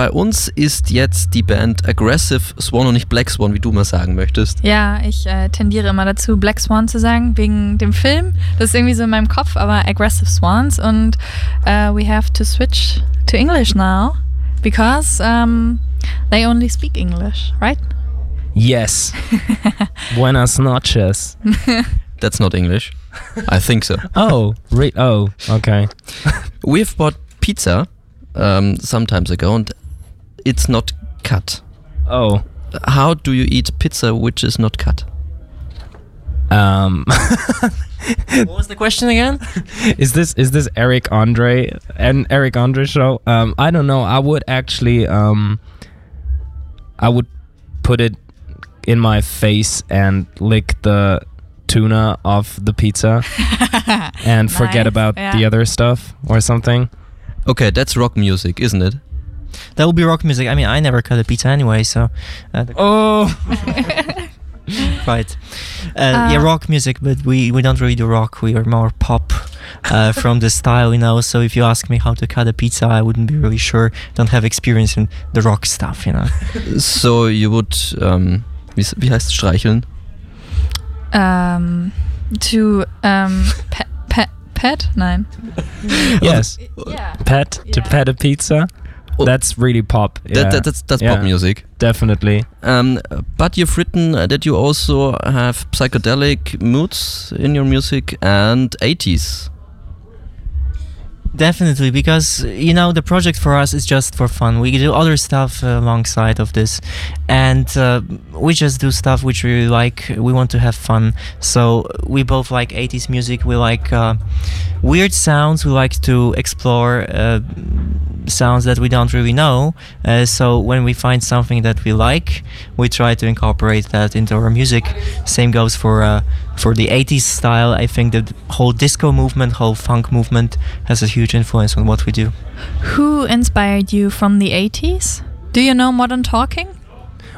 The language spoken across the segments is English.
bei uns ist jetzt die Band Aggressive Swan und nicht Black Swan, wie du mal sagen möchtest. Ja, ich äh, tendiere immer dazu, Black Swan zu sagen, wegen dem Film. Das ist irgendwie so in meinem Kopf, aber Aggressive Swans. Und uh, we have to switch to English now because um, they only speak English, right? Yes. Buenas noches. That's not English. I think so. Oh, re- oh, okay. We've bought pizza um, sometimes ago and it's not cut. Oh, How do you eat pizza which is not cut? um, What was the question again? is this is this Eric Andre and Eric Andre show? Um, I don't know. I would actually um, I would put it in my face and lick the tuna off the pizza and forget Nice, about yeah. the other stuff or something. Okay, that's rock music, isn't it? That will be rock music. I mean, I never cut a pizza anyway, so. Uh, Oh, right. Uh, yeah, Uh, rock music, but we, we don't really do rock. We are more pop uh, from the style, you know. So if you ask me how to cut a pizza, I wouldn't be really sure. Don't have experience in the rock stuff, you know. So you would, um, wie, wie heißt streicheln? Um, to um, pet, pet, pet? Nein. yes. Yeah. Pet to Yeah. pet a pizza. Oh. That's really pop. That, yeah, that, that's that's Yeah. pop music. definitely. Um, but you've written uh, that you also have psychedelic moods in your music and 80s. Definitely, because you know the project for us is just for fun. We do other stuff alongside of this, and uh, we just do stuff which we like. We want to have fun, so we both like 80s music. We like uh, weird sounds. We like to explore uh, sounds that we don't really know. Uh, so when we find something that we like, we try to incorporate that into our music. Same goes for uh, for the 80s style. I think the whole disco movement, whole funk movement, has a huge influence on what we do. Who inspired you from the 80s? Do you know Modern Talking?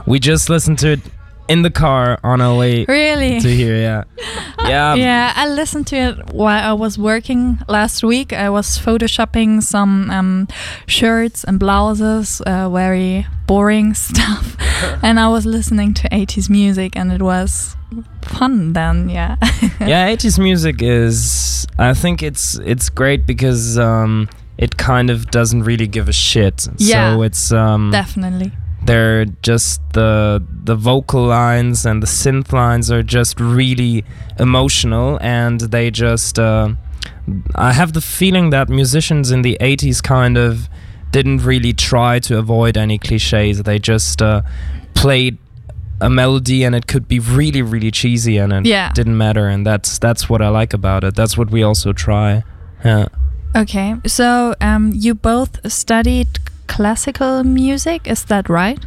We just listened to it in the car on our way Really? to here. Yeah, yeah. yeah, I listened to it while I was working last week. I was photoshopping some um, shirts and blouses, uh, very boring stuff, and I was listening to 80s music, and it was fun then. Yeah. yeah 80s music is i think it's it's great because um it kind of doesn't really give a shit Yeah. so it's um Definitely. They're just the the vocal lines and the synth lines are just really emotional and they just uh, i have the feeling that musicians in the 80s kind of didn't really try to avoid any cliches. They just uh, played a melody and it could be really really cheesy and it Yeah. didn't matter and that's that's what i like about it. That's what we also try. Yeah. Okay, so um, you both studied classical music, is that right?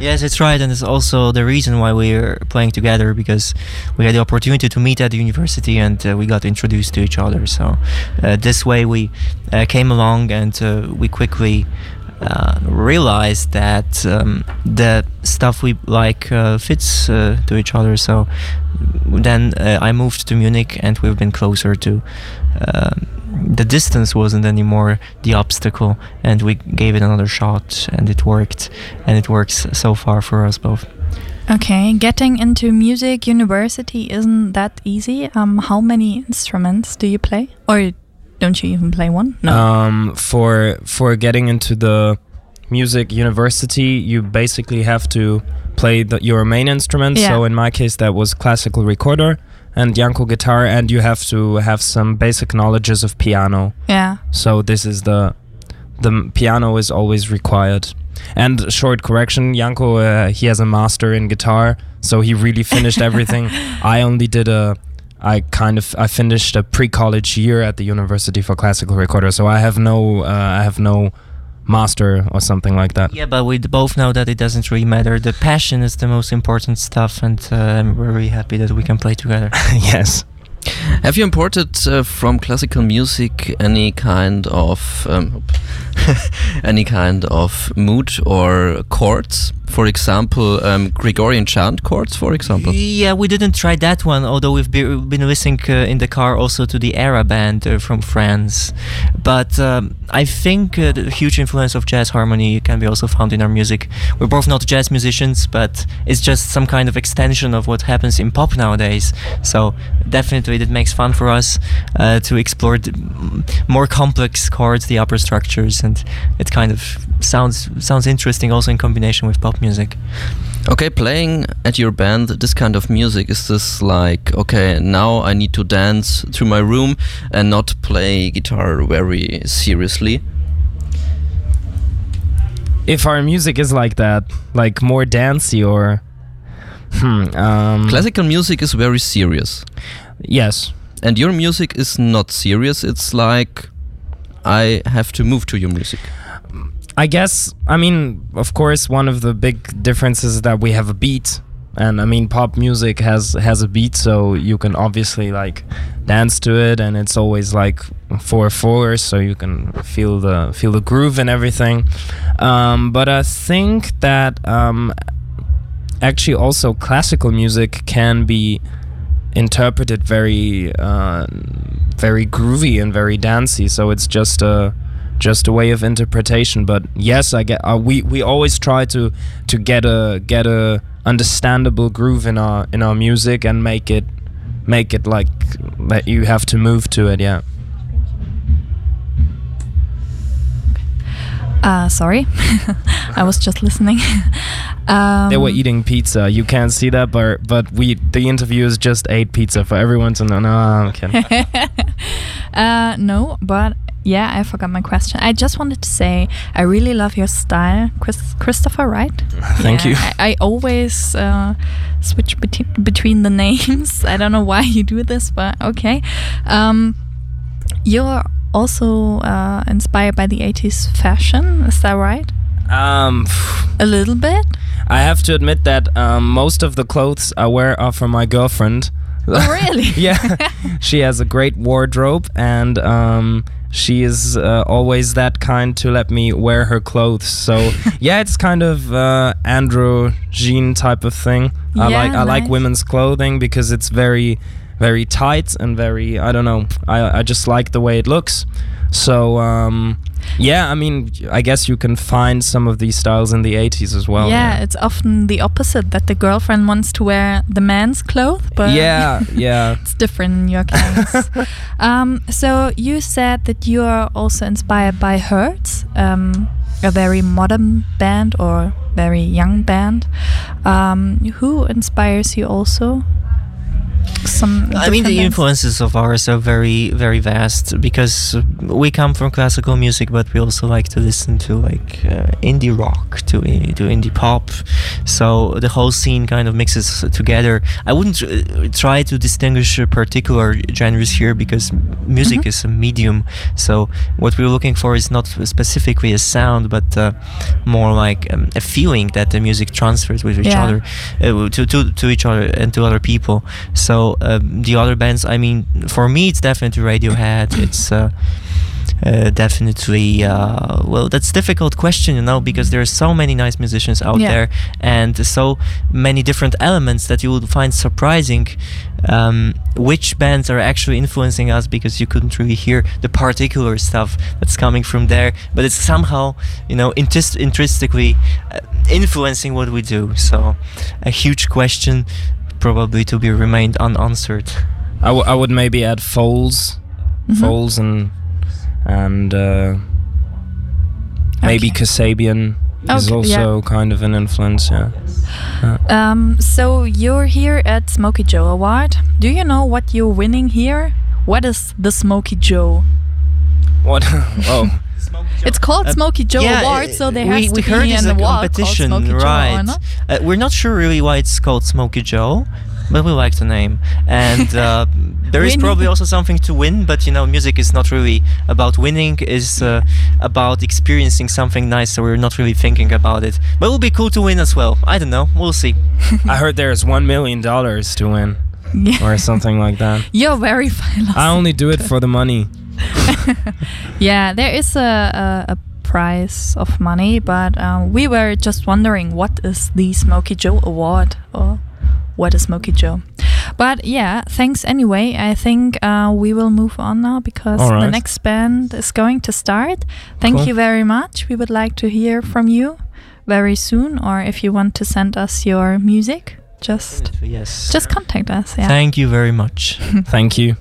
Yes, it's right, and it's also the reason why we're playing together because we had the opportunity to meet at the university and uh, we got introduced to each other. So uh, this way we uh, came along and uh, we quickly uh, realized that um, the stuff we like uh, fits to each other. So then I moved to Munich and we've been closer to. The distance wasn't anymore the obstacle, and we gave it another shot, and it worked, and it works so far for us both. Okay, getting into music university isn't that easy. Um, how many instruments do you play, or don't you even play one? No. um for for getting into the music university you basically have to play the, your main instrument Yeah. so in my case that was classical recorder and Yanko guitar and you have to have some basic knowledges of piano. Yeah. so this is the the piano is always required. And short correction Yanko uh, he has a master in guitar so he really finished everything. I only did a I kind of I finished a pre-college year at the University for Classical Recorder, so I have no uh, I have no master or something like that. Yeah, but we both know that it doesn't really matter. The passion is the most important stuff, and uh, I'm very happy that we can play together. yes. Have you imported uh, from classical music any kind of um, any kind of mood or chords? For example, um, Gregorian chant chords, for example. Yeah, we didn't try that one, although we've be, been listening uh, in the car also to the Era band uh, from France. But um, I think uh, the huge influence of jazz harmony can be also found in our music. We're both not jazz musicians, but it's just some kind of extension of what happens in pop nowadays. So definitely, it makes fun for us uh, to explore the more complex chords, the upper structures, and it kind of sounds sounds interesting also in combination with pop music. Okay, playing at your band this kind of music is this like okay now I need to dance through my room and not play guitar very seriously. If our music is like that, like more dancey or hmm, um, Classical music is very serious, yes, and your music is not serious. It's like I have to move to your music. I guess I mean of course one of the big differences is that we have a beat and I mean pop music has has a beat so you can obviously like dance to it and it's always like four four so you can feel the feel the groove and everything um, but I think that um, actually also classical music can be interpreted very uh, very groovy and very dancey so it's just a just a way of interpretation. But yes i get uh, we we always try to to get a get a understandable groove in our in our music and make it make it like that you have to move to it yeah. Uh, sorry, I was just listening. um, they were eating pizza you can't see that but but we the interviewers just ate pizza for everyone to know no I'm kidding. uh, no, but yeah, I forgot my question. I just wanted to say I really love your style, Chris, Christopher. Right? Thank Yeah, you. I, I always uh, switch beti- between the names. I don't know why you do this, but okay. Um, you're also uh, inspired by the 80s fashion. Is that right? um A little bit. I have to admit that um, most of the clothes I wear are from my girlfriend. Oh, really? yeah, she has a great wardrobe, and um, she is uh, always that kind to let me wear her clothes. So yeah, it's kind of uh, androgyne type of thing. I Yeah, like I like women's clothing because it's very very tight and very I don't know. I I just like the way it looks. So um, yeah, I mean, I guess you can find some of these styles in the 80s as well. yeah, it's often the opposite that the girlfriend wants to wear the man's clothes, but yeah, yeah. it's different in your case. um, so you said that you are also inspired by HAERTS, um, a very modern band or very young band. Um, who inspires you also? Some. I mean, the influences of ours are very, very vast because we come from classical music, but we also like to listen to like uh, indie rock, to to indie pop. So the whole scene kind of mixes together. I wouldn't uh, try to distinguish uh, particular genres here because music Mhm. is a medium. So what we're looking for is not specifically a sound, but uh, more like um, a feeling that the music transfers with each Yeah. other uh, to, to to each other and to other people. So um, the other bands, I mean, for me, it's definitely Radiohead. It's uh, uh, definitely uh, well, that's a difficult question, you know, because there are so many nice musicians out Yeah. there and so many different elements that you would find surprising. Um, which bands are actually influencing us because you couldn't really hear the particular stuff that's coming from there, but it's somehow, you know, intris- intrinsically uh, influencing what we do. So, a huge question, probably to be remained unanswered. I, w- I would maybe add Foals, Mhm. Foals and and uh, maybe Okay. Kasabian is Okay, also kind of an influence. Yeah. Um, so you're here at Smokey Joe Award. Do you know what you're winning here? What is the Smokey Joe? What? oh, It's called Uh, Smokey Joe yeah, Award, so there we, has to we be heard it's an a award called competition, Smokey Joe, right? Uh, we're not sure really why it's called Smokey Joe, but we like the name. And uh, there is probably also something to win, but you know, music is not really about winning; is uh, about experiencing something nice. So we're not really thinking about it. But it would be cool to win as well. I don't know. We'll see. I heard there's one million dollars to win. Yeah. or something like that. You're very philosophical. I only do it for the money. yeah, there is a, a, a price of money, but um, we were just wondering what is the Smokey Joe Award or what is Smokey Joe? But yeah, thanks anyway. I think uh, we will move on now because All the next band is going to start. Thank Cool. you very much. We would like to hear from you very soon, or if you want to send us your music, just Yes. just contact us. Yeah. Thank you very much. Thank you.